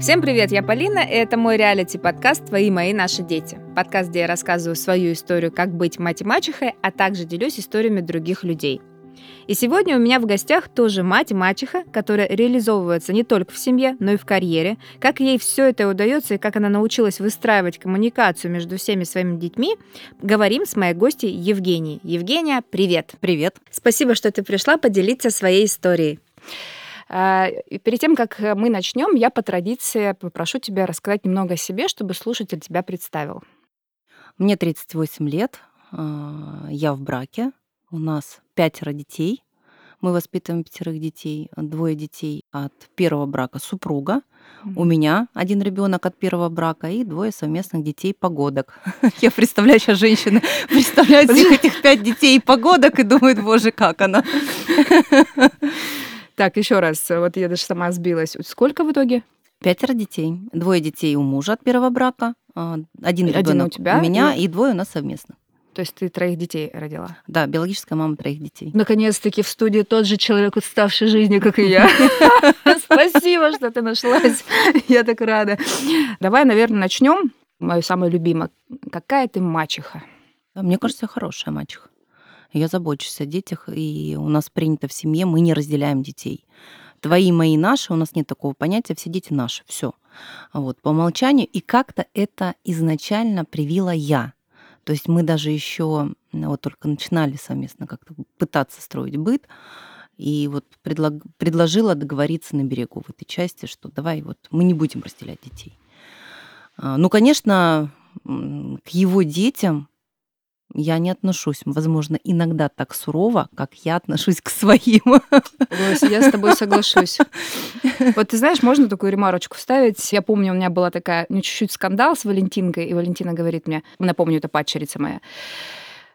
Всем привет, я Полина, и это мой реалити-подкаст «Твои, мои, наши дети». Подкаст, где я рассказываю свою историю, как быть мать и мачехой, а также делюсь историями других людей. И сегодня у меня в гостях тоже мать и мачеха, которая реализовывается не только в семье, но и в карьере. Как ей все это удается и как она научилась выстраивать коммуникацию между всеми своими детьми, говорим с моей гостьей Евгенией. Евгения, привет! Привет! Спасибо, что ты пришла поделиться своей историей. А, и перед тем, как мы начнем, я по традиции попрошу тебя рассказать немного о себе, чтобы слушатель тебя представил. Мне 38 лет, а, я в браке, у нас пятеро детей. Мы воспитываем пятерых детей, двое детей от первого брака супруга. Mm-hmm. У меня один ребенок от первого брака и двое совместных детей погодок. Я представляю сейчас женщины, представляют всех этих пять детей и погодок и думают, боже, как она. Так, еще раз, вот я даже сама сбилась. Сколько в итоге? Пятеро детей. Двое детей у мужа от первого брака, а, один ребенок у, тебя, у меня и... и двое у нас совместно. То есть ты троих детей родила? Да, биологическая мама троих детей. Наконец-таки в студии тот же человек, уставший жизнью, как и я. Спасибо, что ты нашлась. Я так рада. Давай, наверное, начнем. Мое самое любимое. Какая ты мачеха? Мне кажется, хорошая мачеха. Я забочусь о детях, и у нас принято в семье, мы не разделяем детей. Твои, мои, наши, у нас нет такого понятия, все дети наши, все. Вот, по умолчанию. И как-то это изначально привила я. То есть мы даже еще вот только начинали совместно как-то пытаться строить быт, и вот предлог, предложила договориться на берегу в этой части, что давай вот мы не будем разделять детей. А, ну, конечно, к его детям я не отношусь, возможно, иногда так сурово, как я отношусь к своим. я с тобой соглашусь. Вот ты знаешь, можно такую ремарочку вставить? Я помню, у меня была такая, ну, чуть-чуть скандал с Валентинкой, и Валентина говорит мне, напомню, это падчерица моя,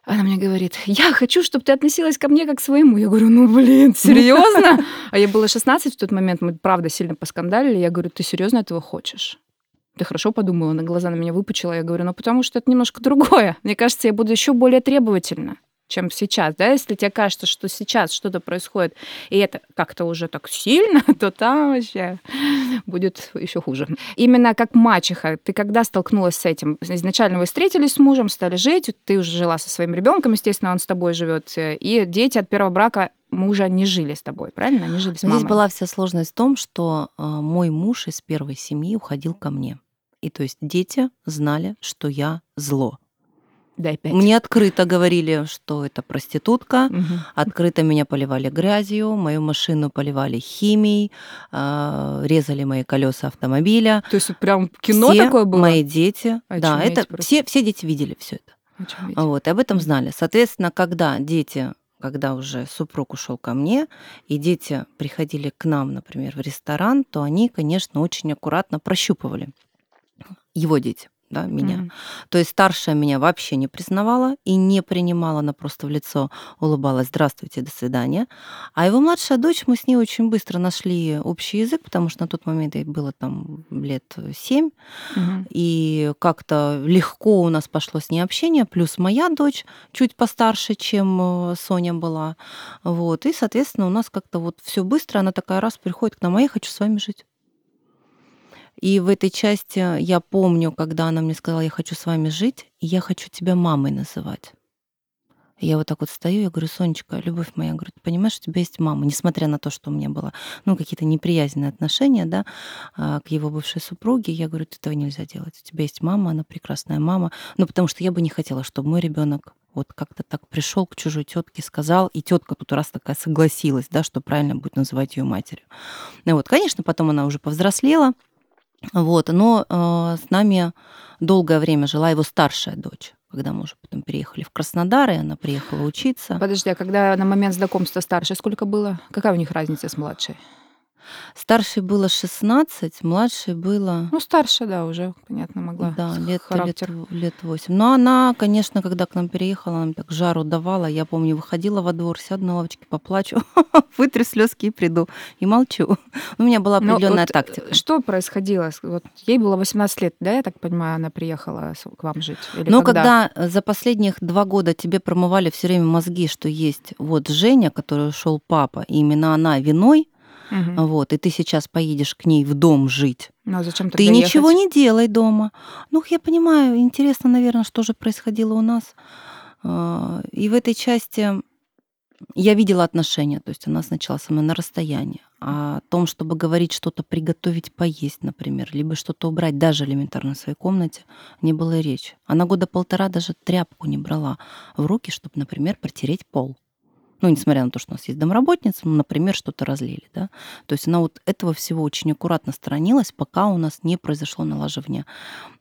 она мне говорит, я хочу, чтобы ты относилась ко мне как к своему. Я говорю, ну, блин, серьезно? А я была 16 в тот момент, мы, правда, сильно поскандалили. Я говорю, ты серьезно этого хочешь? Ты хорошо подумала, на глаза на меня выпучила. Я говорю, ну потому что это немножко другое. Мне кажется, я буду еще более требовательна чем сейчас, да, если тебе кажется, что сейчас что-то происходит, и это как-то уже так сильно, то там вообще будет еще хуже. Именно как мачеха, ты когда столкнулась с этим? Изначально вы встретились с мужем, стали жить, ты уже жила со своим ребенком, естественно, он с тобой живет, и дети от первого брака мужа не жили с тобой, правильно? Они жили с мамой. Здесь была вся сложность в том, что а, мой муж из первой семьи уходил ко мне. И то есть дети знали, что я зло. Дай пять. Мне открыто говорили, что это проститутка, угу. открыто меня поливали грязью, мою машину поливали химией, э, резали мои колеса автомобиля. То есть прям кино все такое было? Мои дети, Очуметь да, это все все дети видели все это. Очуметь. Вот и об этом знали. Соответственно, когда дети когда уже супруг ушел ко мне, и дети приходили к нам, например, в ресторан, то они, конечно, очень аккуратно прощупывали его дети да, меня. Mm-hmm. То есть старшая меня вообще не признавала и не принимала, она просто в лицо улыбалась, здравствуйте, до свидания. А его младшая дочь, мы с ней очень быстро нашли общий язык, потому что на тот момент ей было там лет семь, mm-hmm. и как-то легко у нас пошло с ней общение, плюс моя дочь чуть постарше, чем э, Соня была, вот, и, соответственно, у нас как-то вот все быстро, она такая раз приходит к нам, а я хочу с вами жить. И в этой части я помню, когда она мне сказала, я хочу с вами жить, и я хочу тебя мамой называть. Я вот так вот стою, я говорю, Сонечка, любовь моя, я говорю, ты понимаешь, у тебя есть мама, несмотря на то, что у меня было, ну, какие-то неприязненные отношения, да, а, к его бывшей супруге, я говорю, этого нельзя делать. У тебя есть мама, она прекрасная мама. Ну, потому что я бы не хотела, чтобы мой ребенок вот как-то так пришел к чужой тетке, сказал, и тетка тут раз такая согласилась, да, что правильно будет называть ее матерью. Ну вот, конечно, потом она уже повзрослела, вот, но э, с нами долгое время жила его старшая дочь когда мы уже потом переехали в Краснодар, и она приехала учиться. Подожди, а когда на момент знакомства старшей сколько было? Какая у них разница с младшей? Старшей было 16, младшей было... Ну, старше, да, уже, понятно, могла. Да, лет, характер. лет, лет 8. Но она, конечно, когда к нам переехала, она так жару давала. Я помню, выходила во двор, сяду на лавочке, поплачу, вытрю слезки и приду. И молчу. У меня была определенная вот тактика. Что происходило? Вот ей было 18 лет, да, я так понимаю, она приехала к вам жить? Или ну, когда? когда за последних два года тебе промывали все время мозги, что есть вот Женя, который ушел папа, и именно она виной, Угу. Вот, и ты сейчас поедешь к ней в дом жить, Ну, а зачем Ты ехать? ничего не делай дома. Ну, я понимаю, интересно, наверное, что же происходило у нас. А, и в этой части я видела отношения, то есть она сначала со мной на расстоянии. А о том, чтобы говорить что-то, приготовить, поесть, например, либо что-то убрать, даже элементарно в своей комнате, не было речи. Она года полтора даже тряпку не брала в руки, чтобы, например, протереть пол ну, несмотря на то, что у нас есть домработница, ну, например, что-то разлили, да. То есть она вот этого всего очень аккуратно сторонилась, пока у нас не произошло налаживание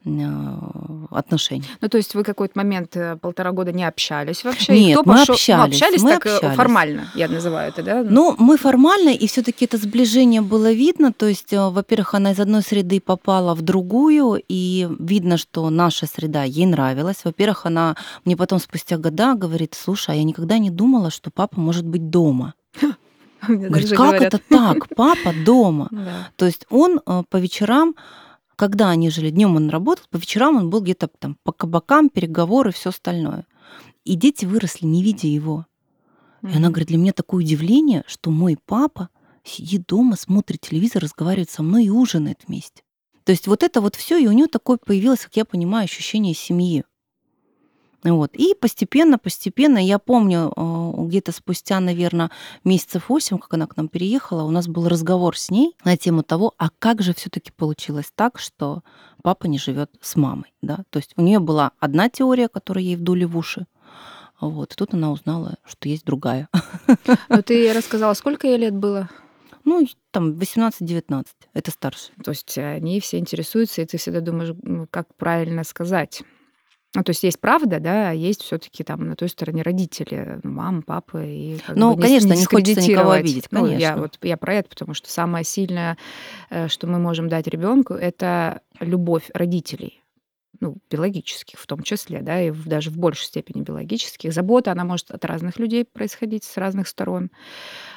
э, отношений. Ну, то есть вы какой-то момент э, полтора года не общались вообще? Нет, мы пошел? общались. Ну, общались мы так э, общались. формально, я называю это, да? Ну, мы формально, и все таки это сближение было видно. То есть, во-первых, она из одной среды попала в другую, и видно, что наша среда ей нравилась. Во-первых, она мне потом спустя года говорит, слушай, а я никогда не думала, что папа папа может быть дома. Говорит, как говорят. это так? Папа дома. Да. То есть он э, по вечерам, когда они жили, днем он работал, по вечерам он был где-то там по кабакам, переговоры, все остальное. И дети выросли, не видя его. И она говорит, для меня такое удивление, что мой папа сидит дома, смотрит телевизор, разговаривает со мной и ужинает вместе. То есть вот это вот все, и у нее такое появилось, как я понимаю, ощущение семьи. Вот. И постепенно, постепенно, я помню, э, где-то спустя, наверное, месяцев 8, как она к нам переехала, у нас был разговор с ней на тему того, а как же все-таки получилось так, что папа не живет с мамой. Да? То есть у нее была одна теория, которая ей вдули в уши. Вот. И тут она узнала, что есть другая. Но ты рассказала, сколько ей лет было? Ну, там 18-19, это старше. То есть они все интересуются, и ты всегда думаешь, ну, как правильно сказать. Ну, то есть есть правда, да, а есть все-таки там на той стороне родители, мама, папа. И ну, бы, конечно, не, не хочется никого обидеть, конечно. Ну, я, вот, я про это, потому что самое сильное, э, что мы можем дать ребенку, это любовь родителей ну, биологических в том числе, да, и даже в большей степени биологических. Забота, она может от разных людей происходить, с разных сторон,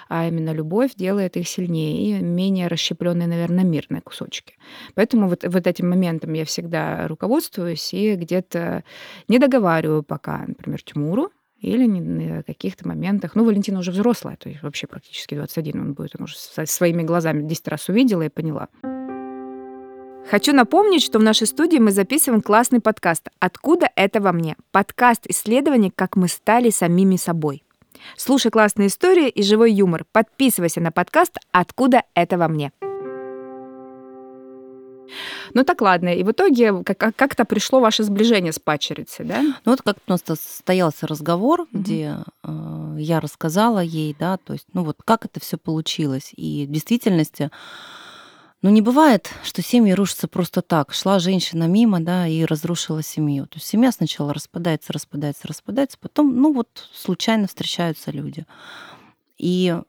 а именно любовь делает их сильнее и менее расщепленные, наверное, мирные кусочки. Поэтому вот, вот этим моментом я всегда руководствуюсь и где-то не договариваю пока, например, Тимуру, или на каких-то моментах. Ну, Валентина уже взрослая, то есть вообще практически 21 он будет, он уже своими глазами 10 раз увидела и поняла. Хочу напомнить, что в нашей студии мы записываем классный подкаст «Откуда это во мне?» Подкаст исследований, как мы стали самими собой. Слушай классные истории и живой юмор. Подписывайся на подкаст «Откуда это во мне?» Ну так ладно, и в итоге как-то пришло ваше сближение с пачерицей, да? Ну вот как у нас состоялся разговор, угу. где э, я рассказала ей, да, то есть, ну вот как это все получилось. И в действительности ну, не бывает, что семьи рушатся просто так. Шла женщина мимо, да, и разрушила семью. То есть семья сначала распадается, распадается, распадается, потом, ну вот, случайно встречаются люди. И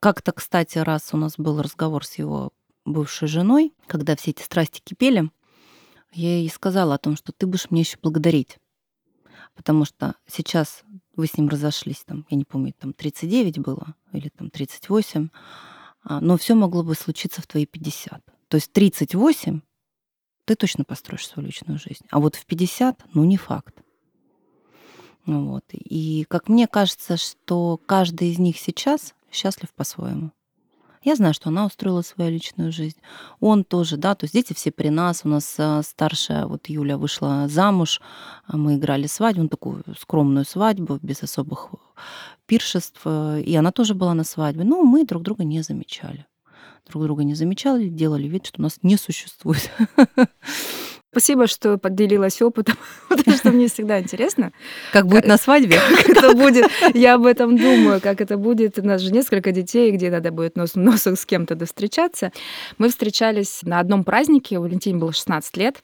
как-то, кстати, раз у нас был разговор с его бывшей женой, когда все эти страсти кипели, я ей сказала о том, что ты будешь мне еще благодарить. Потому что сейчас вы с ним разошлись, там, я не помню, там 39 было или там 38, а, но все могло бы случиться в твои 50. То есть 38 ты точно построишь свою личную жизнь. А вот в 50, ну, не факт. Вот. И как мне кажется, что каждый из них сейчас счастлив по-своему. Я знаю, что она устроила свою личную жизнь. Он тоже, да, то есть дети все при нас. У нас э, старшая, вот Юля вышла замуж, а мы играли свадьбу, ну, такую скромную свадьбу, без особых пиршеств. Э, и она тоже была на свадьбе. Но мы друг друга не замечали. Друг друга не замечали, делали вид, что нас не существует. Спасибо, что поделилась опытом, потому что мне всегда интересно. Как будет на свадьбе? Как это будет. Я об этом думаю, как это будет. У нас же несколько детей, где надо будет нос носом с кем-то встречаться. Мы встречались на одном празднике, у Валентине было 16 лет,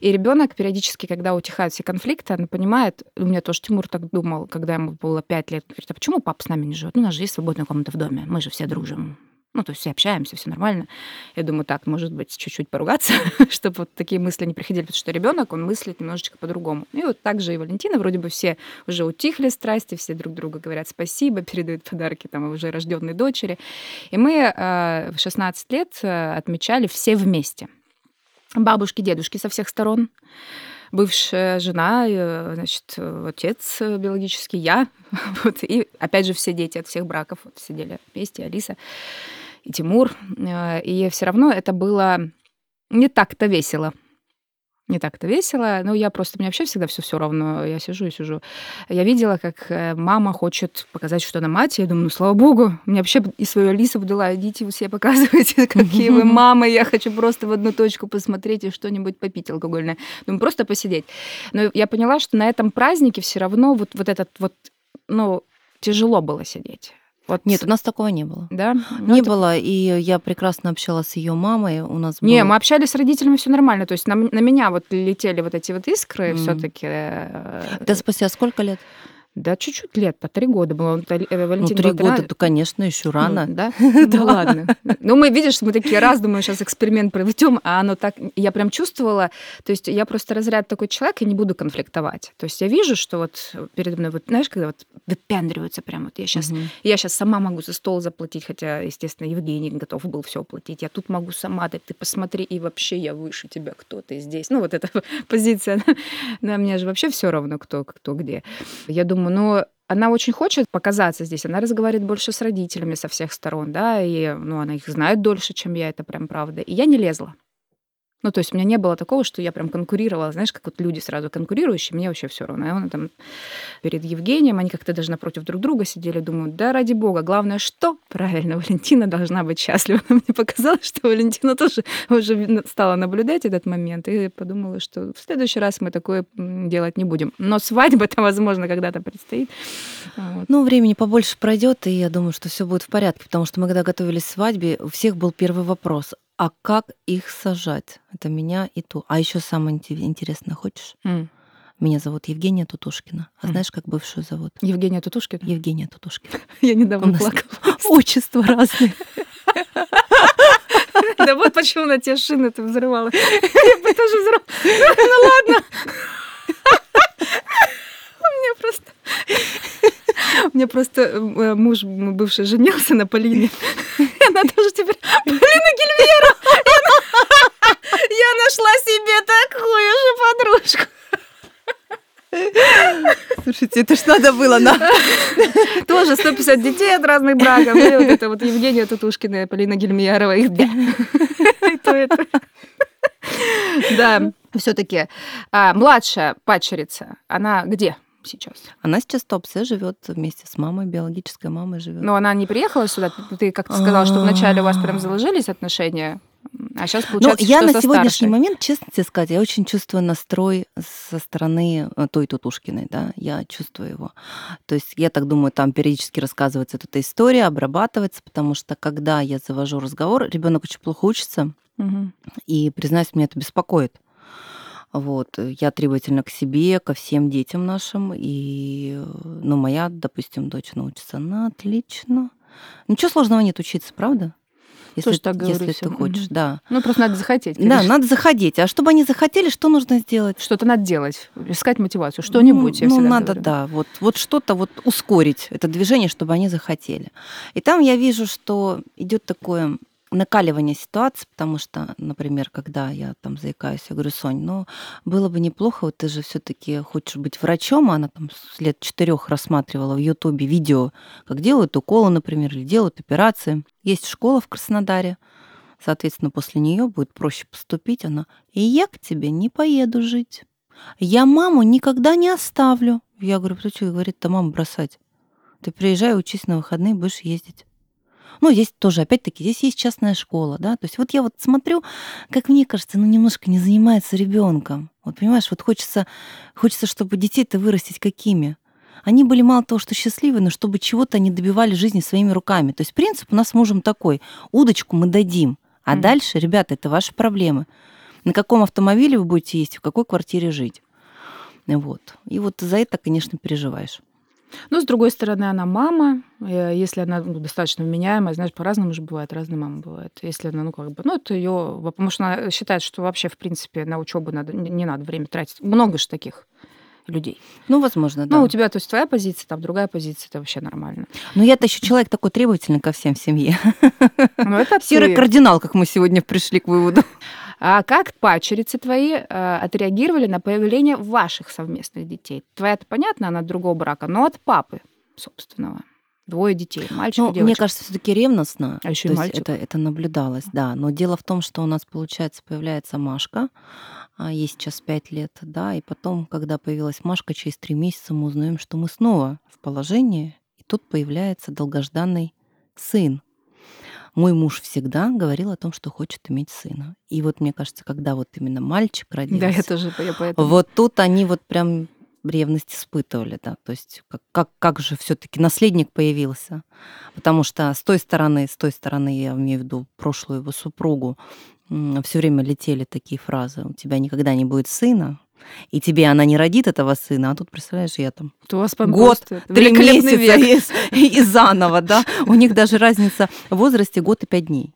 и ребенок периодически, когда утихают все конфликты, она понимает, у меня тоже Тимур так думал, когда ему было 5 лет, говорит, а почему папа с нами не живет? Ну, у нас же есть свободная комната в доме, мы же все дружим. Ну, то есть все общаемся, все нормально. Я думаю, так, может быть, чуть-чуть поругаться, чтобы вот такие мысли не приходили, потому что ребенок, он мыслит немножечко по-другому. И вот так же и Валентина, вроде бы все уже утихли страсти, все друг другу говорят спасибо, передают подарки там уже рожденной дочери. И мы э, в 16 лет э, отмечали все вместе. Бабушки, дедушки со всех сторон бывшая жена, э, значит, отец биологический, я, вот, и опять же все дети от всех браков вот, сидели вместе, Алиса и Тимур. Э, и все равно это было не так-то весело не так-то весело. Ну, я просто, мне вообще всегда все все равно. Я сижу и сижу. Я видела, как э, мама хочет показать, что она мать. Я думаю, ну, слава богу, мне вообще и свою Алису дала. Идите, вы себе показывайте, какие вы мамы. Я хочу просто в одну точку посмотреть и что-нибудь попить алкогольное. Думаю, просто посидеть. Но я поняла, что на этом празднике все равно вот, вот этот вот, ну, тяжело было сидеть. Вот. Нет, у нас такого не было. Да? Ну, не это... было, и я прекрасно общалась с ее мамой. У нас не, было... мы общались с родителями, все нормально. То есть на, на меня вот летели вот эти вот искры mm. все-таки. Да спустя сколько лет? Да, чуть-чуть лет, по три года было. Э, Валентин ну, три года, то, конечно, еще ну, рано. Ну, да? Ну, ладно. Ну, мы, видишь, мы такие раз, думаю, сейчас эксперимент проведем, а оно так... Я прям чувствовала, то есть я просто разряд такой человек, и не буду конфликтовать. То есть я вижу, что вот передо мной, вот, знаешь, когда вот выпендриваются прям, вот я сейчас, угу. я сейчас сама могу за стол заплатить, хотя, естественно, Евгений готов был все оплатить. Я тут могу сама, да ты посмотри, и вообще я выше тебя, кто ты здесь. Ну, вот эта позиция, на мне же вообще все равно, кто, кто где. Я думаю, думаю, ну, она очень хочет показаться здесь, она разговаривает больше с родителями со всех сторон, да, и, ну, она их знает дольше, чем я, это прям правда. И я не лезла. Ну, то есть у меня не было такого, что я прям конкурировала, знаешь, как вот люди сразу конкурирующие, мне вообще все равно. И он там перед Евгением, они как-то даже напротив друг друга сидели, думаю, да ради бога, главное, что правильно, Валентина должна быть счастлива. Мне показалось, что Валентина тоже уже стала наблюдать этот момент и подумала, что в следующий раз мы такое делать не будем. Но свадьба-то, возможно, когда-то предстоит. Вот. Ну, времени побольше пройдет, и я думаю, что все будет в порядке, потому что мы когда готовились к свадьбе, у всех был первый вопрос а как их сажать? Это меня и ту. А еще самое интересное, хочешь? Mm. Меня зовут Евгения Тутушкина. А mm. знаешь, как бывшую зовут? Евгения Тутушкина? Евгения Тутушкина. Я недавно плакала. Отчество разные. Да вот почему на те шины ты взрывала. Я бы тоже взрывала. Ну ладно. У меня просто... У меня просто э, муж бывший женился на Полине. Она тоже теперь Полина Гильвера. Я нашла себе такую же подружку. Слушайте, это ж надо было на... Тоже 150 детей от разных браков. И вот это вот Евгения Тутушкина и Полина Гельмиярова. Их две. Это. Да, все-таки. А, младшая падчерица, она где? Сейчас? Она сейчас в Топсе живет вместе с мамой, биологической мамой живет. Но она не приехала сюда. Ты как-то сказала, что вначале у вас прям заложились отношения, а сейчас ну, получается, Но я на сегодняшний старшей. момент, честно тебе сказать, я очень чувствую настрой со стороны э, той Тутушкиной, да, я чувствую его. То есть я так думаю, там периодически рассказывается эта история, обрабатывается, потому что когда я завожу разговор, ребенок очень плохо учится, угу. и, признаюсь, меня это беспокоит. Вот. Э, я требовательна к себе, ко всем детям нашим. И, э, ну, моя, допустим, дочь научится, она отлично. Ничего сложного нет учиться, правда? Если, так если ты хочешь, mm-hmm. да. Ну, просто надо захотеть. Конечно. Да, надо захотеть. А чтобы они захотели, что нужно сделать? Что-то надо делать, искать мотивацию, что-нибудь. Ну, ну надо, говорю. да, вот, вот что-то вот ускорить это движение, чтобы они захотели. И там я вижу, что идет такое накаливание ситуации, потому что, например, когда я там заикаюсь, я говорю, Сонь, ну, было бы неплохо, вот ты же все таки хочешь быть врачом, а она там с лет четырех рассматривала в Ютубе видео, как делают уколы, например, или делают операции. Есть школа в Краснодаре, соответственно, после нее будет проще поступить. Она, и я к тебе не поеду жить. Я маму никогда не оставлю. Я говорю, что, говорит, то маму бросать. Ты приезжай, учись на выходные, будешь ездить. Ну, здесь тоже, опять-таки, здесь есть частная школа, да, то есть вот я вот смотрю, как мне кажется, ну, немножко не занимается ребенком. Вот понимаешь, вот хочется, хочется, чтобы детей-то вырастить какими? Они были мало того, что счастливы, но чтобы чего-то они добивали жизни своими руками. То есть принцип у нас с мужем такой. Удочку мы дадим, а mm. дальше, ребята, это ваши проблемы. На каком автомобиле вы будете ездить, в какой квартире жить. Вот. И вот за это, конечно, переживаешь. Но, с другой стороны, она мама. Э, если она ну, достаточно вменяемая, знаешь, по-разному же бывает, разные мамы бывают. Если она, ну, как бы, ну, это ее... Потому что она считает, что вообще, в принципе, на учебу надо, не надо время тратить. Много же таких людей. Ну, возможно, да. Ну, у тебя, то есть, твоя позиция, там, другая позиция, это вообще нормально. Но я-то еще человек такой требовательный ко всем в семье. Ну, это Серый кардинал, как мы сегодня пришли к выводу. А как пачерицы твои э, отреагировали на появление ваших совместных детей? Твоя-то понятно, она от другого брака, но от папы собственного. Двое детей, мальчик ну, и девочка. Мне кажется, все-таки ревностно. А еще и мальчик. Это, это наблюдалось, да. Но дело в том, что у нас, получается, появляется Машка, а ей сейчас пять лет, да, и потом, когда появилась Машка, через три месяца мы узнаем, что мы снова в положении, и тут появляется долгожданный сын. Мой муж всегда говорил о том, что хочет иметь сына. И вот мне кажется, когда вот именно мальчик родился, да, я тоже я поэтому. вот тут они вот прям ревность испытывали, да, то есть как, как, как же все-таки наследник появился, потому что с той стороны, с той стороны, я имею в виду прошлую его супругу, все время летели такие фразы, у тебя никогда не будет сына, и тебе она не родит этого сына, а тут, представляешь, я там у вас год, три месяца и, и заново, да, у них даже разница в возрасте год и пять дней.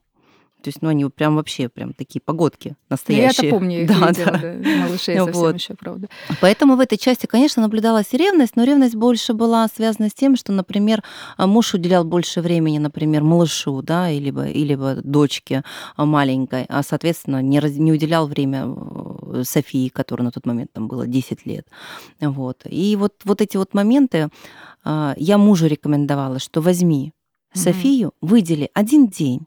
То есть, ну, они прям вообще прям такие погодки настоящие. Я-то помню их да, видела, да. да. малышей совсем вот. еще, правда. Поэтому в этой части, конечно, наблюдалась ревность, но ревность больше была связана с тем, что, например, муж уделял больше времени, например, малышу, да, или, или дочке маленькой, а, соответственно, не, раз, не уделял время э, Софии, которой на тот момент там было 10 лет. Вот. И вот, вот эти вот моменты а, я мужу рекомендовала, что возьми Софию, выдели один день,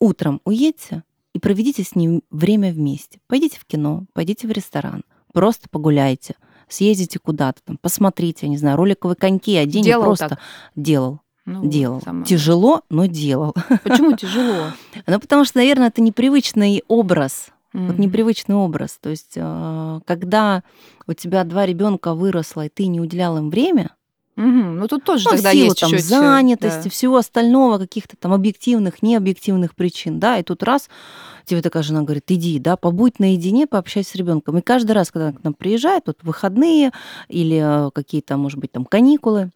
Утром уедьте и проведите с ним время вместе. Пойдите в кино, пойдите в ресторан, просто погуляйте, съездите куда-то там, посмотрите, я не знаю, роликовые коньки, одень делал просто так. делал. Ну, делал. Самое. Тяжело, но делал. Почему тяжело? Ну, потому что, наверное, это непривычный образ. Mm-hmm. Вот непривычный образ. То есть, э, когда у тебя два ребенка выросло, и ты не уделял им время, Угу. Ну тут тоже ну, тогда силу, есть там, чуть-чуть, занятости, да. всего остального, каких-то там объективных, необъективных причин, да, и тут раз тебе такая жена говорит, иди, да, побудь наедине, пообщайся с ребенком. И каждый раз, когда она к нам приезжает, вот выходные или э, какие-то, может быть, там каникулы,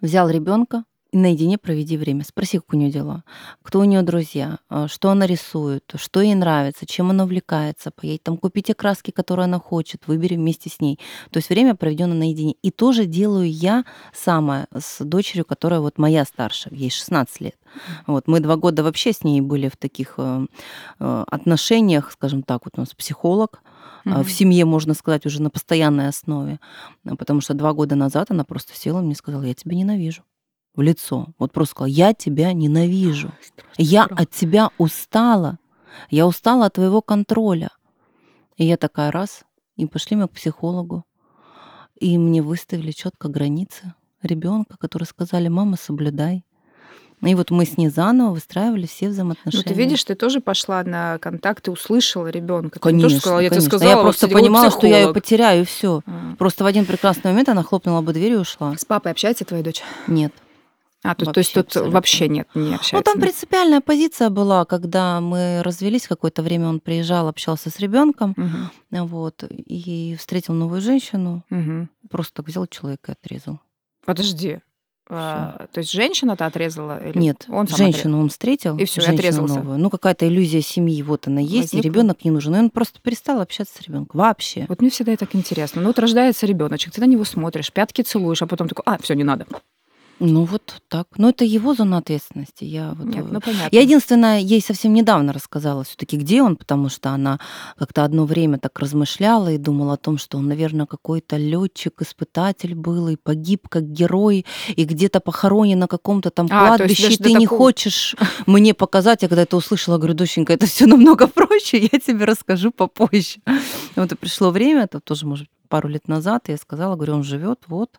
взял ребенка, наедине проведи время. Спроси, как у нее дела, кто у нее друзья, а, что она рисует, что ей нравится, чем она увлекается. Поедь там, купи те краски, которые она хочет, выбери вместе с ней. То есть время проведено наедине. И тоже делаю я самое с дочерью, которая вот моя старшая, ей 16 лет. Вот, мы два года вообще с ней были в таких э, э, отношениях, скажем так, вот у нас психолог, mm-hmm. в семье, можно сказать, уже на постоянной основе. Потому что два года назад она просто села и мне сказала, я тебя ненавижу в лицо. Вот просто сказала, я тебя ненавижу. Я от тебя устала. Я устала от твоего контроля. И я такая раз, и пошли мы к психологу. И мне выставили четко границы ребенка, которые сказали, мама, соблюдай. И вот мы с ней заново выстраивали все взаимоотношения. Ну, ты видишь, ты тоже пошла на контакт и услышала ребенка. Конечно, тоже сказала, я конечно. тебе сказала, я просто понимала, что я ее потеряю, и все. А. Просто в один прекрасный момент она хлопнула бы дверь и ушла. С папой общается твоя дочь? Нет. А, то, то есть тут абсолютно. вообще нет, не общается? Ну, там принципиальная позиция была, когда мы развелись, какое-то время он приезжал, общался с ребенком, угу. вот, и встретил новую женщину, угу. просто так взял человека и отрезал. Подожди. А, то есть женщина-то отрезала? Или Нет, он женщину отрезал? он встретил, и все, отрезался. Новую. Ну, какая-то иллюзия семьи, вот она есть, Возникла. и ребенок не нужен. И он просто перестал общаться с ребенком. Вообще. Вот мне всегда так интересно. Ну, вот рождается ребеночек, ты на него смотришь, пятки целуешь, а потом такой, а, все, не надо. Ну вот так. Но это его зона ответственности. Я, вот, Нет, ну, понятно. я единственное, ей совсем недавно рассказала все-таки, где он, потому что она как-то одно время так размышляла и думала о том, что он, наверное, какой-то летчик, испытатель был и погиб как герой, и где-то похоронен на каком-то там а, кладбище, и ты не такого... хочешь мне показать. Я когда это услышала, говорю, доченька, это все намного проще, я тебе расскажу попозже. Вот и пришло время, это тоже, может, пару лет назад, я сказала, говорю, он живет вот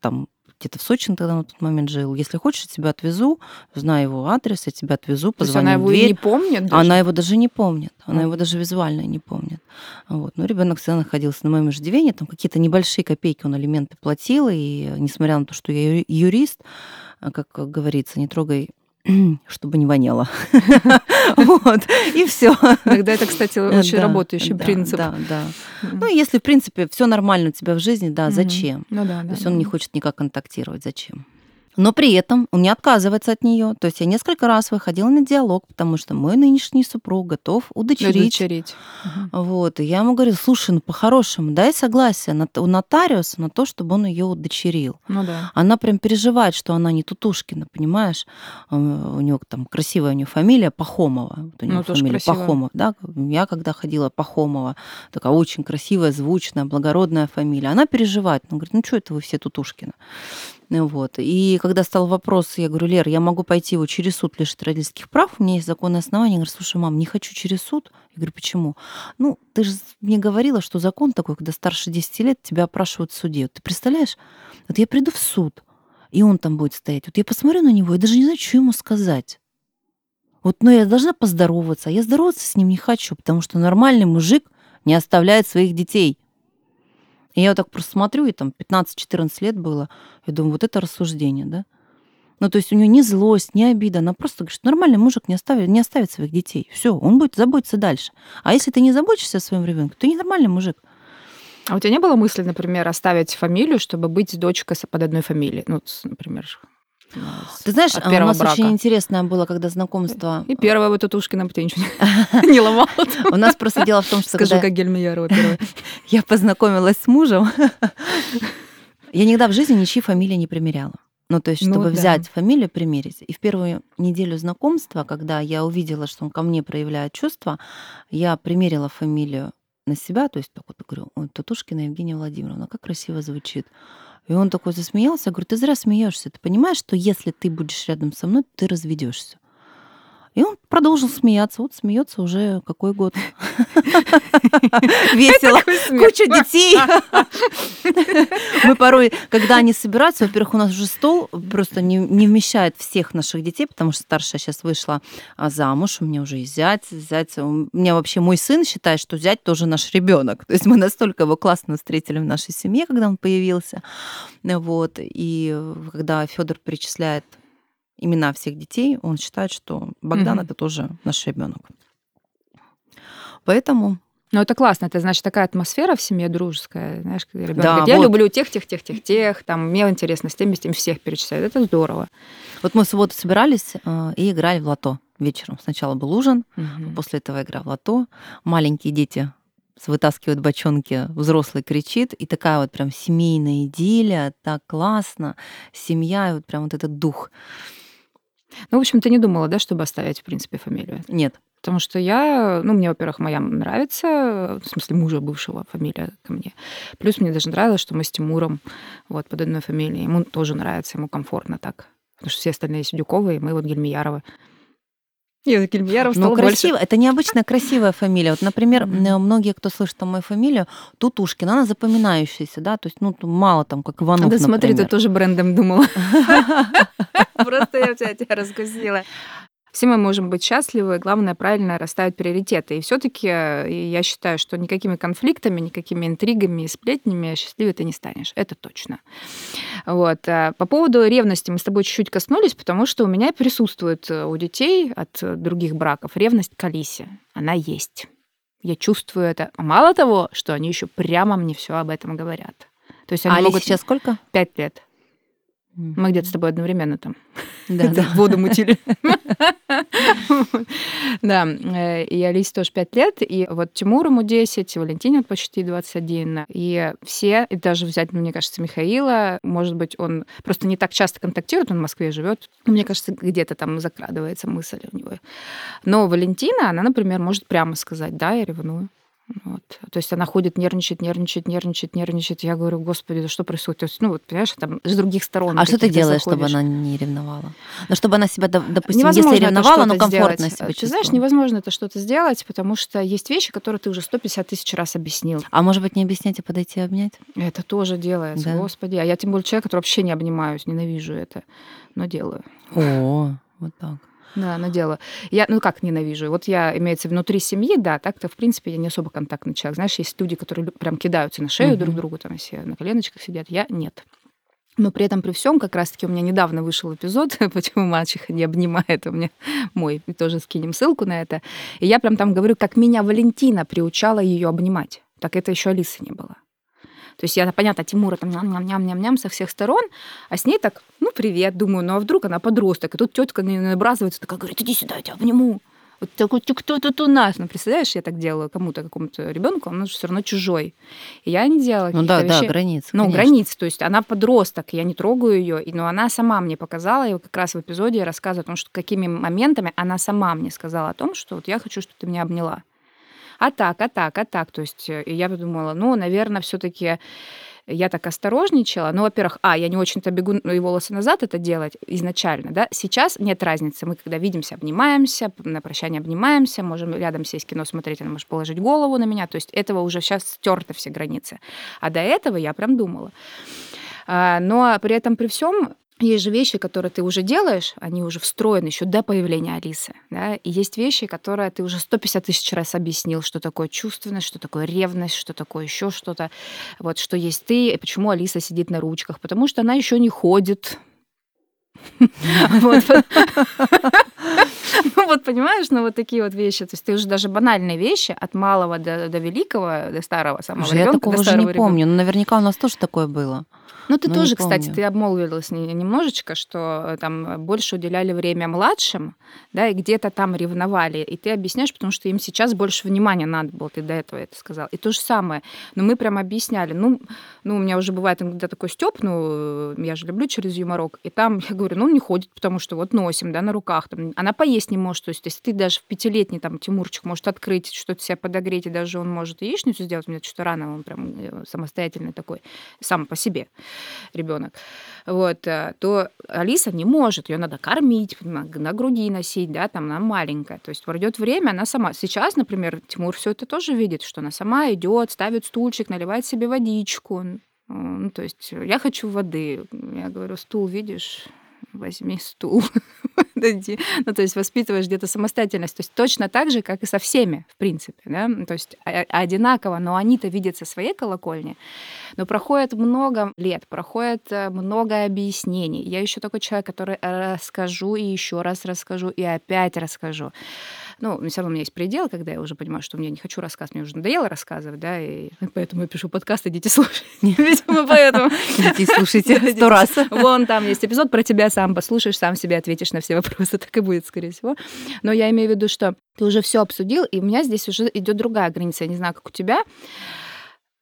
там где-то в Сочи тогда на тот момент жил. Если хочешь, я тебя отвезу, знаю его адрес, я тебя отвезу, позвоню То есть она его дверь. не помнит? Даже? Она его даже не помнит. Она mm. его даже визуально не помнит. Вот. Но ребенок всегда находился на моем иждивении, там какие-то небольшие копейки он алименты платил, и несмотря на то, что я юрист, а, как говорится, не трогай чтобы не воняло. вот, и все. Иногда это, кстати, очень работающий принцип. Да, да. Ну, если, в принципе, все нормально у тебя в жизни, да, зачем? Ну, да, То есть он не хочет никак контактировать, зачем? Но при этом он не отказывается от нее. То есть я несколько раз выходила на диалог, потому что мой нынешний супруг готов удочерить. удочерить. Вот. И я ему говорю, слушай, ну по-хорошему, дай согласие у нотариуса на то, чтобы он ее удочерил. Ну да. Она прям переживает, что она не Тутушкина, понимаешь? У нее там красивая у нее фамилия Пахомова. Вот у нее ну, фамилия Пахомов. Да? Я когда ходила Пахомова, такая очень красивая, звучная, благородная фамилия. Она переживает. Она говорит, ну что это вы все Тутушкина? Вот. И когда стал вопрос, я говорю, Лер, я могу пойти его через суд лишить родительских прав, у меня есть законное основание. Я говорю, слушай, мам, не хочу через суд. Я говорю, почему? Ну, ты же мне говорила, что закон такой, когда старше 10 лет, тебя опрашивают в суде. Ты представляешь? Вот я приду в суд, и он там будет стоять. Вот я посмотрю на него, и даже не знаю, что ему сказать. Вот, но я должна поздороваться, а я здороваться с ним не хочу, потому что нормальный мужик не оставляет своих детей. И я вот так просто смотрю, и там 15-14 лет было, я думаю, вот это рассуждение, да? Ну, то есть у нее не злость, не обида, она просто говорит, что нормальный мужик не оставит, не оставит своих детей. Все, он будет заботиться дальше. А если ты не заботишься о своем ребенке, то ненормальный мужик. А у тебя не было мысли, например, оставить фамилию, чтобы быть дочкой под одной фамилией? Ну, например, ты знаешь, первого у нас брака. очень интересное было, когда знакомство... И первое вот Татушкина ты ничего не ломала. У нас просто дело в том, что... Скажу, как Гельмиярова первая. Я познакомилась с мужем. Я никогда в жизни ничьи фамилии не примеряла. Ну, то есть, чтобы ну, взять фамилию, примерить. И в первую неделю знакомства, когда я увидела, что он ко мне проявляет чувства, я примерила фамилию на себя, то есть так вот говорю, Татушкина Евгения Владимировна, как красиво звучит. И он такой засмеялся. Я говорю, ты зря смеешься. Ты понимаешь, что если ты будешь рядом со мной, ты разведешься. И он продолжил смеяться. Вот смеется уже какой год. Весело. Куча детей. Мы порой, когда они собираются, во-первых, у нас уже стол просто не, не вмещает всех наших детей, потому что старшая сейчас вышла а, замуж, у меня уже есть зять, зять. У меня вообще мой сын считает, что зять тоже наш ребенок. То есть мы настолько его классно встретили в нашей семье, когда он появился. Вот. И когда Федор перечисляет имена всех детей, он считает, что Богдан mm-hmm. это тоже наш ребенок. Поэтому ну, это классно. Это значит такая атмосфера в семье дружеская. Знаешь, когда ребенок да, говорит, я вот. люблю тех, тех, тех, тех, тех, там, мне интересно с теми, с теми всех перечисляют. Это здорово. Вот мы в субботу собирались э, и играли в лото вечером. Сначала был ужин, угу. после этого игра в лото. Маленькие дети вытаскивают бочонки, взрослый кричит, и такая вот прям семейная идиллия, так классно, семья, и вот прям вот этот дух. Ну, в общем, ты не думала, да, чтобы оставить, в принципе, фамилию? Нет. Потому что я, ну, мне, во-первых, моя нравится, в смысле мужа бывшего фамилия ко мне. Плюс мне даже нравилось, что мы с Тимуром вот под одной фамилией. Ему тоже нравится, ему комфортно так. Потому что все остальные Сидюковы, и мы вот Гельмияровы. Я Кельмьяров Ну, красиво. Больше. Это необычная красивая фамилия. Вот, например, mm-hmm. многие, кто слышит там мою фамилию, Тутушкина, она запоминающаяся, да, то есть, ну, мало там, как Иванов, Да смотри, ты тоже брендом думала. Просто я тебя раскусила. Все мы можем быть счастливы, главное правильно расставить приоритеты. И все-таки э, я считаю, что никакими конфликтами, никакими интригами и сплетнями счастливее ты не станешь. Это точно. Вот. А по поводу ревности мы с тобой чуть-чуть коснулись, потому что у меня присутствует э, у детей от других браков ревность к Алисе. Она есть. Я чувствую это. Мало того, что они еще прямо мне все об этом говорят. То есть они а могут... Сейчас сколько? Пять лет. Мы где-то с тобой одновременно там да, да. воду мутили. Да, э, и Алисе тоже 5 лет, и вот Тимур ему 10, Валентине почти 21, и все, и даже взять, мне кажется, Михаила, может быть, он просто не так часто контактирует, он в Москве живет, мне кажется, где-то там закрадывается мысль у него. Но Валентина, она, например, может прямо сказать, да, я ревную. Вот. То есть она ходит, нервничает, нервничает, нервничает, нервничает. Я говорю, господи, да что происходит? То есть, ну, вот, понимаешь, там с других сторон. А что ты делаешь, заходишь. чтобы она не ревновала? Ну, чтобы она себя, допустим, невозможно если ревновала, но комфортно сделать. себя Ты знаешь, невозможно это что-то сделать, потому что есть вещи, которые ты уже 150 тысяч раз объяснил. А может быть, не объяснять, а подойти и обнять? Это тоже делается, да? господи. А я тем более человек, который вообще не обнимаюсь, ненавижу это, но делаю. О, вот так. Да, на дело. Я, ну как ненавижу? Вот я, имеется внутри семьи, да, так-то, в принципе, я не особо контактный человек. Знаешь, есть люди, которые прям кидаются на шею mm-hmm. друг другу, там все на коленочках сидят. Я нет. Но при этом, при всем, как раз-таки у меня недавно вышел эпизод, почему мачеха не обнимает, у меня мой, и тоже скинем ссылку на это. И я прям там говорю, как меня Валентина приучала ее обнимать. Так это еще Алисы не было. То есть я, понятно, Тимура там ням-ням-ням-ням со всех сторон, а с ней так, ну, привет, думаю, ну а вдруг она подросток, и тут тетка набрасывается, такая говорит, иди сюда, я тебя обниму. Вот такой, кто тут у нас? Ну, представляешь, я так делаю кому-то, какому-то ребенку, он же все равно чужой. И я не делала Ну да, вещей. да, границы. Ну, границы. То есть она подросток, я не трогаю ее, но она сама мне показала, и как раз в эпизоде я рассказываю о том, что какими моментами она сама мне сказала о том, что вот я хочу, чтобы ты меня обняла а так, а так, а так. То есть э, я подумала, ну, наверное, все-таки я так осторожничала. Ну, во-первых, а, я не очень-то бегу и волосы назад это делать изначально, да. Сейчас нет разницы. Мы когда видимся, обнимаемся, на прощание обнимаемся, можем рядом сесть кино смотреть, она может положить голову на меня. То есть этого уже сейчас стерты все границы. А до этого я прям думала. А, но при этом при всем есть же вещи, которые ты уже делаешь, они уже встроены еще до появления Алисы. Да? И есть вещи, которые ты уже 150 тысяч раз объяснил, что такое чувственность, что такое ревность, что такое еще что-то. Вот что есть ты, и почему Алиса сидит на ручках. Потому что она еще не ходит. Ну вот понимаешь, ну вот такие вот вещи. То есть ты уже даже банальные вещи от малого до, до великого, до старого самого Я такого уже не помню, но наверняка у нас тоже такое было. Ну, ты Но тоже, кстати, ты обмолвилась немножечко, что э, там больше уделяли время младшим, да, и где-то там ревновали. И ты объясняешь, потому что им сейчас больше внимания надо было, ты до этого это сказал. И то же самое. Но мы прям объясняли. Ну, ну у меня уже бывает иногда такой стёб, ну, я же люблю через юморок. И там я говорю, ну, не ходит, потому что вот носим, да, на руках. Там. Она поесть не может. То есть, если ты даже в пятилетний там Тимурчик может открыть, что-то себя подогреть, и даже он может яичницу сделать. У меня что-то рано, он прям э, самостоятельный такой, сам по себе ребенок, вот, э, то Алиса не может, ее надо кормить, на, на груди носить, да, там она маленькая. То есть пройдет время, она сама. Сейчас, например, Тимур все это тоже видит, что она сама идет, ставит стульчик, наливает себе водичку. Ну, то есть я хочу воды. Я говорю, стул видишь, возьми стул, ну, то есть воспитываешь где-то самостоятельность. То есть точно так же, как и со всеми, в принципе, да, то есть одинаково, но они-то видят со своей колокольни. Но проходит много лет, проходит э, много объяснений. Я еще такой человек, который расскажу и еще раз расскажу и опять расскажу. Ну, все равно у меня есть предел, когда я уже понимаю, что мне не хочу рассказывать, мне уже надоело рассказывать, да, и поэтому я пишу подкаст, идите слушать. Видимо, поэтому. Идите слушайте сто раз. Вон там есть эпизод про тебя, сам послушаешь, сам себе ответишь на все вопросы, так и будет, скорее всего. Но я имею в виду, что ты уже все обсудил, и у меня здесь уже идет другая граница, я не знаю, как у тебя,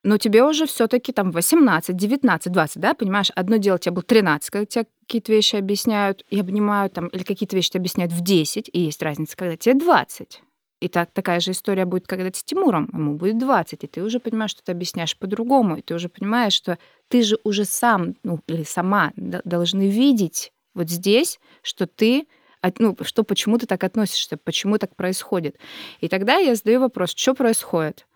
но тебе уже все-таки там 18, 19, 20, да, понимаешь? Одно дело, тебе было 13, когда тебе какие-то вещи объясняют и обнимают, там, или какие-то вещи объясняют в 10, и есть разница, когда тебе 20. И так, такая же история будет, когда ты с Тимуром, ему будет 20, и ты уже понимаешь, что ты объясняешь по-другому, и ты уже понимаешь, что ты же уже сам, ну, или сама должны видеть вот здесь, что ты ну, что почему ты так относишься, почему так происходит. И тогда я задаю вопрос, что происходит?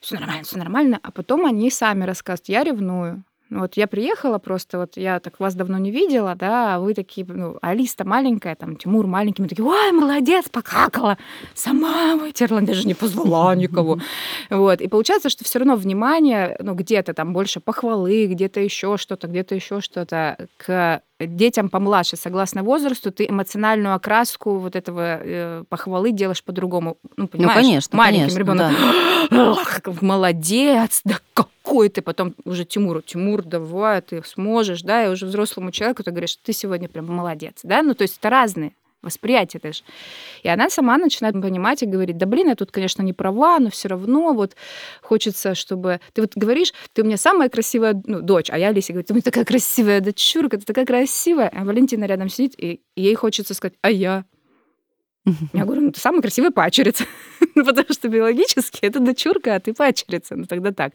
все нормально, все нормально, а потом они сами рассказывают, я ревную. Вот я приехала просто, вот я так вас давно не видела, да, а вы такие, ну, Алиста маленькая, там, Тимур маленький, мы такие, ой, молодец, покакала, сама вытерла, даже не позвала никого. Вот, и получается, что все равно внимание, ну, где-то там больше похвалы, где-то еще что-то, где-то еще что-то к детям помладше, согласно возрасту, ты эмоциональную окраску вот этого э, похвалы делаешь по-другому. Ну, ну понимаешь? Ну, конечно, Маленьким ребенком. Да. Молодец, да какой ты потом уже Тимуру, Тимур, давай, ты сможешь, да, и уже взрослому человеку ты говоришь, ты сегодня прям молодец, да, ну, то есть это разные восприятие даже. И она сама начинает понимать и говорит, да блин, я тут, конечно, не права, но все равно вот хочется, чтобы... Ты вот говоришь, ты у меня самая красивая ну, дочь, а я Алисе говорю, ты у меня такая красивая дочурка, ты такая красивая. А Валентина рядом сидит, и ей хочется сказать, а я? Я говорю, ну ты самая красивая пачерица. Ну, потому что биологически это дочурка, а ты пачерица. Ну, тогда так.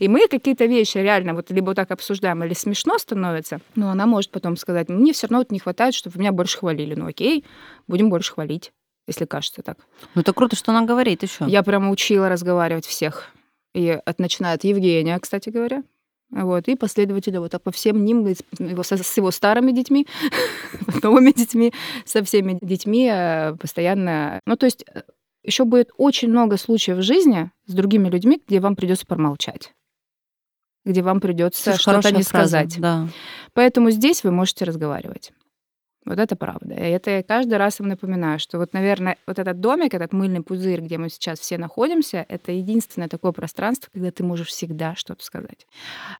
И мы какие-то вещи реально вот либо вот так обсуждаем, или смешно становится, но она может потом сказать, мне все равно вот не хватает, чтобы меня больше хвалили. Ну, окей, будем больше хвалить, если кажется так. Ну, это круто, что она говорит еще. Я прямо учила разговаривать всех. И от, начиная от Евгения, кстати говоря, вот, и последовательно вот по всем ним, его, с его старыми детьми, новыми детьми, со всеми детьми э, постоянно... Ну, то есть э, еще будет очень много случаев в жизни с другими людьми, где вам придется промолчать где вам придется что-то не фраза, сказать. Да. Поэтому здесь вы можете разговаривать. Вот это правда. И это я каждый раз вам напоминаю, что вот, наверное, вот этот домик, этот мыльный пузырь, где мы сейчас все находимся, это единственное такое пространство, когда ты можешь всегда что-то сказать.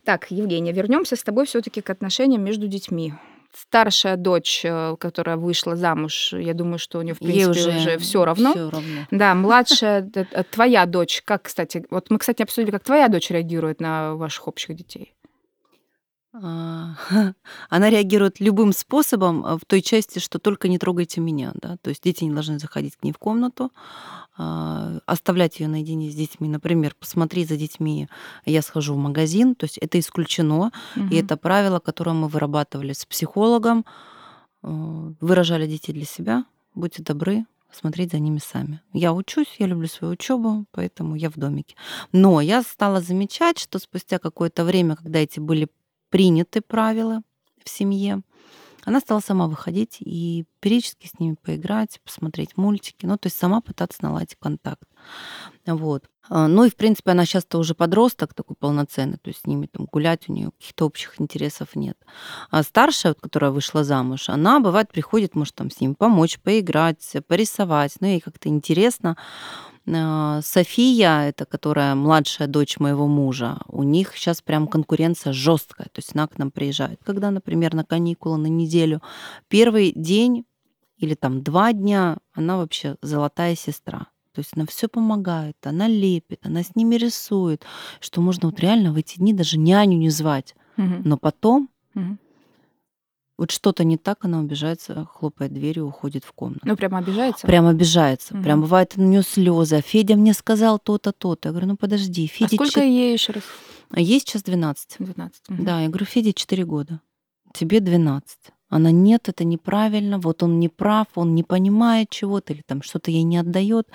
Так, Евгения, вернемся с тобой все-таки к отношениям между детьми старшая дочь, э, которая вышла замуж, я думаю, что у нее в принципе Ей уже, уже все равно. Всё равно. Да, младшая, э, твоя дочь, как, кстати, вот мы, кстати, обсудили, как твоя дочь реагирует на ваших общих детей. А, она реагирует любым способом в той части, что только не трогайте меня, да. То есть дети не должны заходить к ней в комнату, а, оставлять ее наедине с детьми. Например, посмотри за детьми, я схожу в магазин. То есть это исключено. Угу. И это правило, которое мы вырабатывали с психологом, выражали детей для себя. Будьте добры, смотреть за ними сами. Я учусь, я люблю свою учебу, поэтому я в домике. Но я стала замечать, что спустя какое-то время, когда эти были приняты правила в семье, она стала сама выходить и периодически с ними поиграть, посмотреть мультики, ну, то есть сама пытаться наладить контакт. Вот. А, ну и, в принципе, она сейчас-то уже подросток такой полноценный, то есть с ними там гулять у нее каких-то общих интересов нет. А старшая, вот, которая вышла замуж, она, бывает, приходит, может, там с ним помочь, поиграть, порисовать, ну, ей как-то интересно. А, София, это которая младшая дочь моего мужа, у них сейчас прям конкуренция жесткая. То есть она к нам приезжает, когда, например, на каникулы на неделю. Первый день или там два дня она вообще золотая сестра. То есть она все помогает, она лепит, она с ними рисует, что можно вот реально в эти дни даже няню не звать. Угу. Но потом угу. Вот что-то не так, она обижается, хлопает дверью, уходит в комнату. Ну, прям обижается? Прям обижается. Угу. Прям бывает у нее слезы. А Федя мне сказал то-то, то-то. Я говорю, ну подожди, Федя... А сколько чет... ей еще раз? Ей сейчас 12. 12. Угу. Да, я говорю, Федя 4 года. Тебе 12. Она нет, это неправильно, вот он не прав, он не понимает чего-то или там что-то ей не отдает.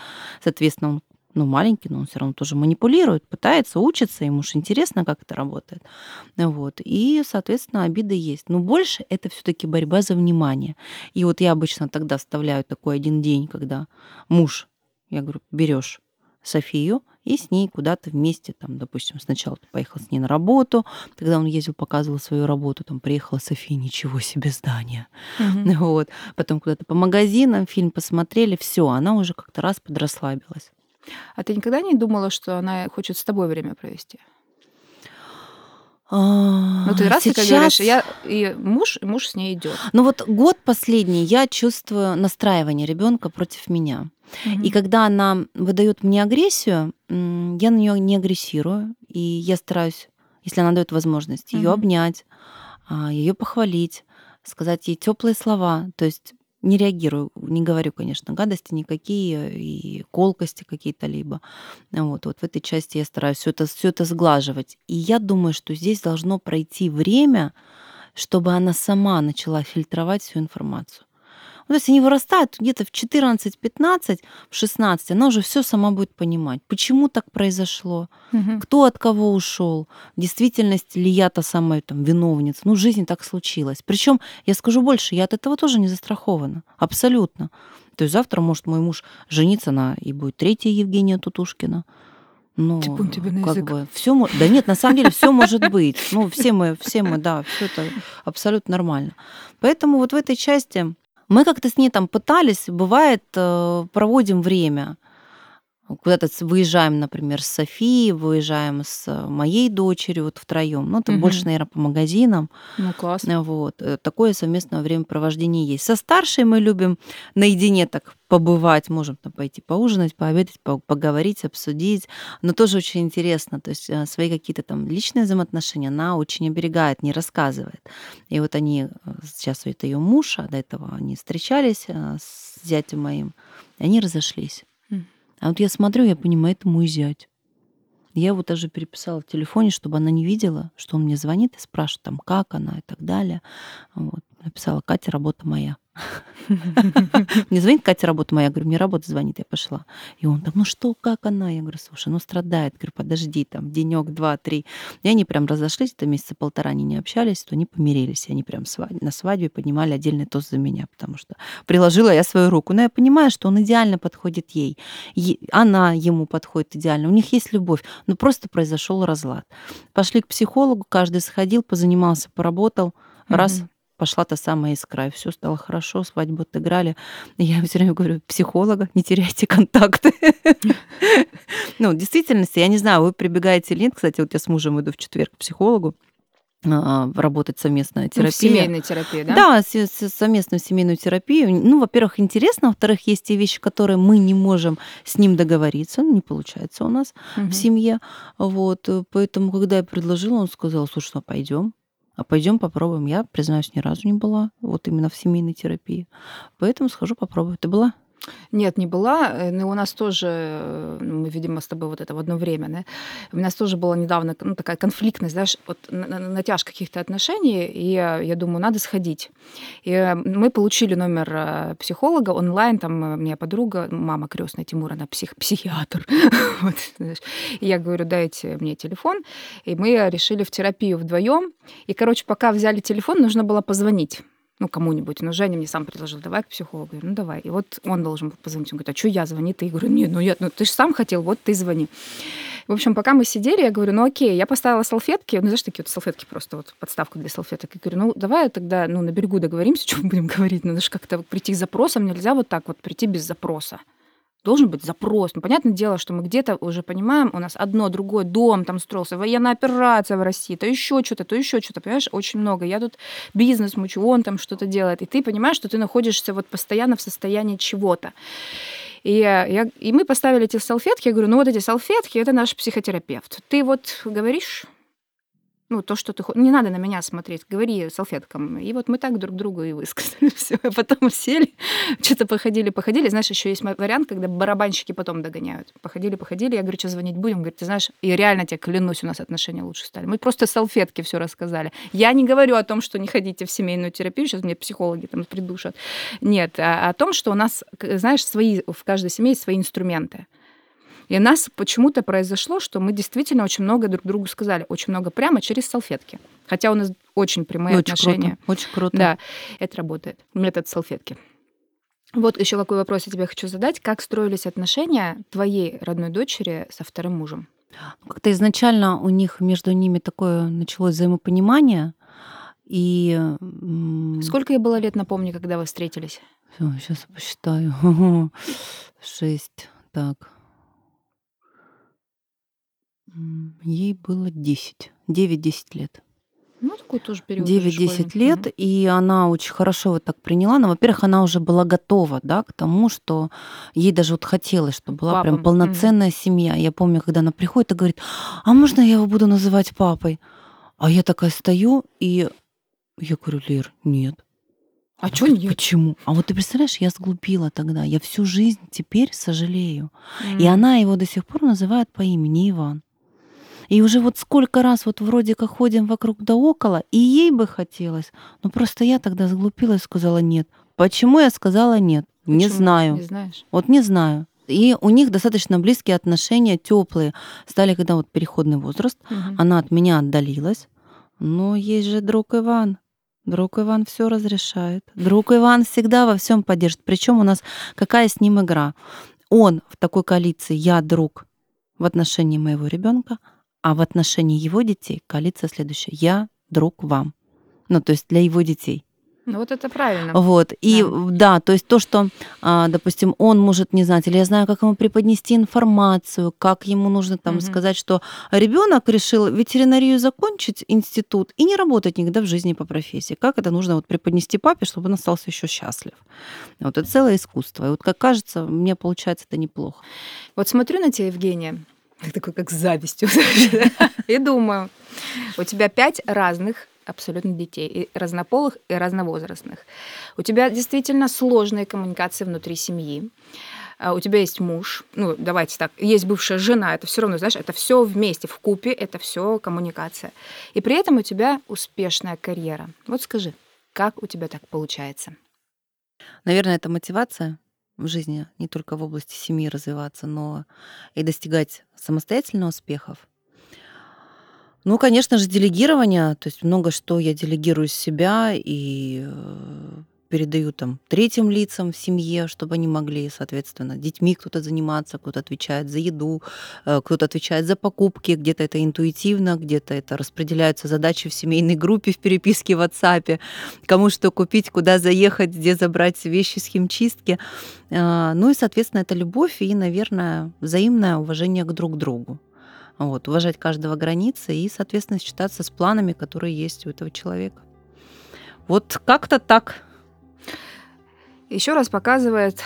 Соответственно, он ну, маленький, но он все равно тоже манипулирует, пытается, учится, ему же интересно, как это работает. Вот. И, соответственно, обиды есть. Но больше это все таки борьба за внимание. И вот я обычно тогда вставляю такой один день, когда муж, я говорю, берешь Софию, и с ней куда-то вместе, там, допустим, сначала ты поехал с ней на работу, когда он ездил, показывал свою работу, там приехала София, ничего себе здание, mm-hmm. вот, потом куда-то по магазинам фильм посмотрели, все, она уже как-то раз подрасслабилась. А ты никогда не думала, что она хочет с тобой время провести? Ну, ты раз сейчас... ты говоришь, я и муж, и муж с ней идет. Ну вот год последний я чувствую настраивание ребенка против меня. Угу. И когда она выдает мне агрессию, я на нее не агрессирую, и я стараюсь, если она дает возможность, ее угу. обнять, а, ее похвалить, сказать ей теплые слова. То есть не реагирую, не говорю, конечно, гадости никакие и колкости какие-то либо. Вот, вот в этой части я стараюсь все это, все это сглаживать. И я думаю, что здесь должно пройти время, чтобы она сама начала фильтровать всю информацию. Вот если они вырастают где-то в 14-15, в 16, она уже все сама будет понимать, почему так произошло, угу. кто от кого ушел, в действительности ли я та самая там виновница. Ну, в жизни так случилось. Причем я скажу больше, я от этого тоже не застрахована. Абсолютно. То есть завтра может мой муж жениться на и будет третья Евгения Тутушкина. Ну, Типун тебе на как бы все, да нет, на самом деле все может быть. Ну, все мы, все мы, да, все это абсолютно нормально. Поэтому вот в этой части мы как-то с ней там пытались, бывает, э, проводим время. Куда-то выезжаем, например, с Софией, выезжаем с моей дочерью вот втроем. Ну, там угу. больше, наверное, по магазинам. Ну, классно. Вот. Э, такое совместное времяпровождение есть. Со старшей мы любим наедине так побывать, можем там пойти поужинать, пообедать, поговорить, обсудить. Но тоже очень интересно. То есть э, свои какие-то там личные взаимоотношения она очень оберегает, не рассказывает. И вот они, э, сейчас это ее муж, а до этого они встречались с зятем моим, и они разошлись. А вот я смотрю, я понимаю, это мой зять. Я его даже переписала в телефоне, чтобы она не видела, что он мне звонит и спрашивает, там, как она и так далее. Вот. Написала, Катя, работа моя. Мне звонит Катя, работа моя. Я говорю, мне работа звонит, я пошла. И он там, ну что, как она? Я говорю, слушай, ну страдает. Говорю, подожди, там, денек, два, три. И они прям разошлись, это месяца полтора они не общались, то они помирились. И они прям на свадьбе поднимали отдельный тост за меня, потому что приложила я свою руку. Но я понимаю, что он идеально подходит ей. Она ему подходит идеально. У них есть любовь. Но просто произошел разлад. Пошли к психологу, каждый сходил, позанимался, поработал. Раз, пошла та самая искра, и все стало хорошо, свадьбу отыграли. я все время говорю, психолога, не теряйте контакты. Ну, в действительности, я не знаю, вы прибегаете или нет. Кстати, вот я с мужем иду в четверг к психологу, а, работать совместная терапия. Ну, семейная терапия, да? Да, совместную семейную терапию. Ну, во-первых, интересно, во-вторых, есть те вещи, которые мы не можем с ним договориться, ну, не получается у нас угу. в семье. Вот, поэтому, когда я предложила, он сказал, слушай, ну, пойдем. А пойдем попробуем. Я, признаюсь, ни разу не была вот именно в семейной терапии. Поэтому схожу попробую. Ты была? Нет, не была. Э, но у нас тоже, э, ну, мы, видимо, с тобой вот это в одно время, да? У нас тоже была недавно ну, такая конфликтность, знаешь, вот натяжка каких-то отношений, и я думаю, надо сходить. И э, мы получили номер психолога онлайн, там моя подруга, мама крестная Тимура, она псих, психиатр. вот, и я говорю, дайте мне телефон. И мы решили в терапию вдвоем. И, короче, пока взяли телефон, нужно было позвонить ну, кому-нибудь. Но Женя мне сам предложил, давай к психологу. Я говорю, ну, давай. И вот он должен был позвонить. Он говорит, а что я звони? Ты? Я говорю, нет, ну, я, ну ты же сам хотел, вот ты звони. В общем, пока мы сидели, я говорю, ну, окей, я поставила салфетки, ну, знаешь, такие вот салфетки просто, вот подставку для салфеток. Я говорю, ну, давай тогда, ну, на берегу договоримся, что мы будем говорить. Надо же как-то прийти к запросам, нельзя вот так вот прийти без запроса должен быть запрос. Ну, понятное дело, что мы где-то уже понимаем, у нас одно, другое, дом там строился, военная операция в России, то еще что-то, то еще что-то, понимаешь, очень много. Я тут бизнес мучу, он там что-то делает, и ты понимаешь, что ты находишься вот постоянно в состоянии чего-то. И, я, и мы поставили эти салфетки, я говорю, ну вот эти салфетки, это наш психотерапевт. Ты вот говоришь ну, то, что ты... Не надо на меня смотреть, говори салфеткам. И вот мы так друг другу и высказали все. А потом сели, что-то походили, походили. Знаешь, еще есть вариант, когда барабанщики потом догоняют. Походили, походили. Я говорю, что звонить будем? Говорит, ты знаешь, и реально тебе клянусь, у нас отношения лучше стали. Мы просто салфетки все рассказали. Я не говорю о том, что не ходите в семейную терапию, сейчас мне психологи там придушат. Нет, а о том, что у нас, знаешь, свои, в каждой семье есть свои инструменты. И у нас почему-то произошло, что мы действительно очень много друг другу сказали, очень много прямо через салфетки. Хотя у нас очень прямые очень отношения. Круто, очень круто. Да, это работает. Метод салфетки. Вот еще какой вопрос я тебе хочу задать. Как строились отношения твоей родной дочери со вторым мужем? Ну, как-то изначально у них между ними такое началось взаимопонимание. И... Сколько ей было лет, напомни, когда вы встретились? сейчас посчитаю. Шесть. Так. Ей было 10, 9-10 лет. Ну, такой тоже период. 9-10 лет, угу. и она очень хорошо вот так приняла. Но, во-первых, она уже была готова, да, к тому, что ей даже вот хотелось, чтобы была Папа. прям полноценная угу. семья. Я помню, когда она приходит и говорит, а можно я его буду называть папой? А я такая стою, и я говорю, Лир, нет. А что нет? Почему? А вот ты представляешь, я сглупила тогда. Я всю жизнь теперь сожалею. Mm. И она его до сих пор называет по имени Иван. И уже вот сколько раз вот вроде как ходим вокруг да около, и ей бы хотелось, но просто я тогда сглупила и сказала нет. Почему я сказала нет? Почему? Не знаю. Не знаешь? Вот не знаю. И у них достаточно близкие отношения, теплые. Стали, когда вот переходный возраст, угу. она от меня отдалилась. Но есть же друг Иван. Друг Иван все разрешает. Друг Иван всегда во всем поддержит. Причем у нас какая с ним игра? Он в такой коалиции, я друг в отношении моего ребенка, а в отношении его детей коалиция следующая. Я друг вам. Ну, то есть для его детей. Ну вот это правильно. Вот. И да. да, то есть то, что, а, допустим, он может не знать, или я знаю, как ему преподнести информацию, как ему нужно там угу. сказать, что ребенок решил ветеринарию закончить, институт, и не работать никогда в жизни по профессии. Как это нужно вот преподнести папе, чтобы он остался еще счастлив. Вот это целое искусство. И вот как кажется, мне получается это неплохо. Вот смотрю на тебя, Евгения, такой как с завистью. И думаю, у тебя пять разных абсолютно детей, и разнополых, и разновозрастных. У тебя действительно сложные коммуникации внутри семьи. А, у тебя есть муж, ну давайте так, есть бывшая жена, это все равно, знаешь, это все вместе, в купе, это все коммуникация. И при этом у тебя успешная карьера. Вот скажи, как у тебя так получается? Наверное, это мотивация в жизни, не только в области семьи развиваться, но и достигать самостоятельно успехов. Ну, конечно же, делегирование. То есть много что я делегирую с себя и э, передаю там третьим лицам в семье, чтобы они могли, соответственно, детьми кто-то заниматься, кто-то отвечает за еду, э, кто-то отвечает за покупки, где-то это интуитивно, где-то это распределяются задачи в семейной группе, в переписке в WhatsApp, кому что купить, куда заехать, где забрать вещи с химчистки. Э, ну и, соответственно, это любовь и, наверное, взаимное уважение к друг другу. Вот, уважать каждого границы и, соответственно, считаться с планами, которые есть у этого человека. Вот как-то так. Еще раз показывает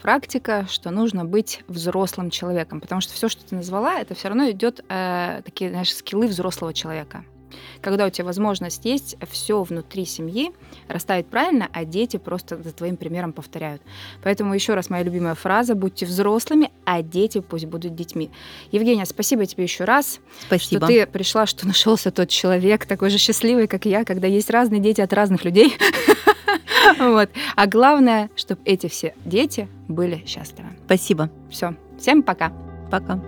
практика, что нужно быть взрослым человеком, потому что все, что ты назвала, это все равно идет э, такие, знаешь, скиллы взрослого человека. Когда у тебя возможность есть все внутри семьи расставить правильно, а дети просто за твоим примером повторяют. Поэтому еще раз моя любимая фраза: будьте взрослыми, а дети пусть будут детьми. Евгения, спасибо тебе еще раз, спасибо. что ты пришла, что нашелся тот человек такой же счастливый, как я, когда есть разные дети от разных людей. Вот. А главное, чтобы эти все дети были счастливы. Спасибо. Все. Всем пока. Пока.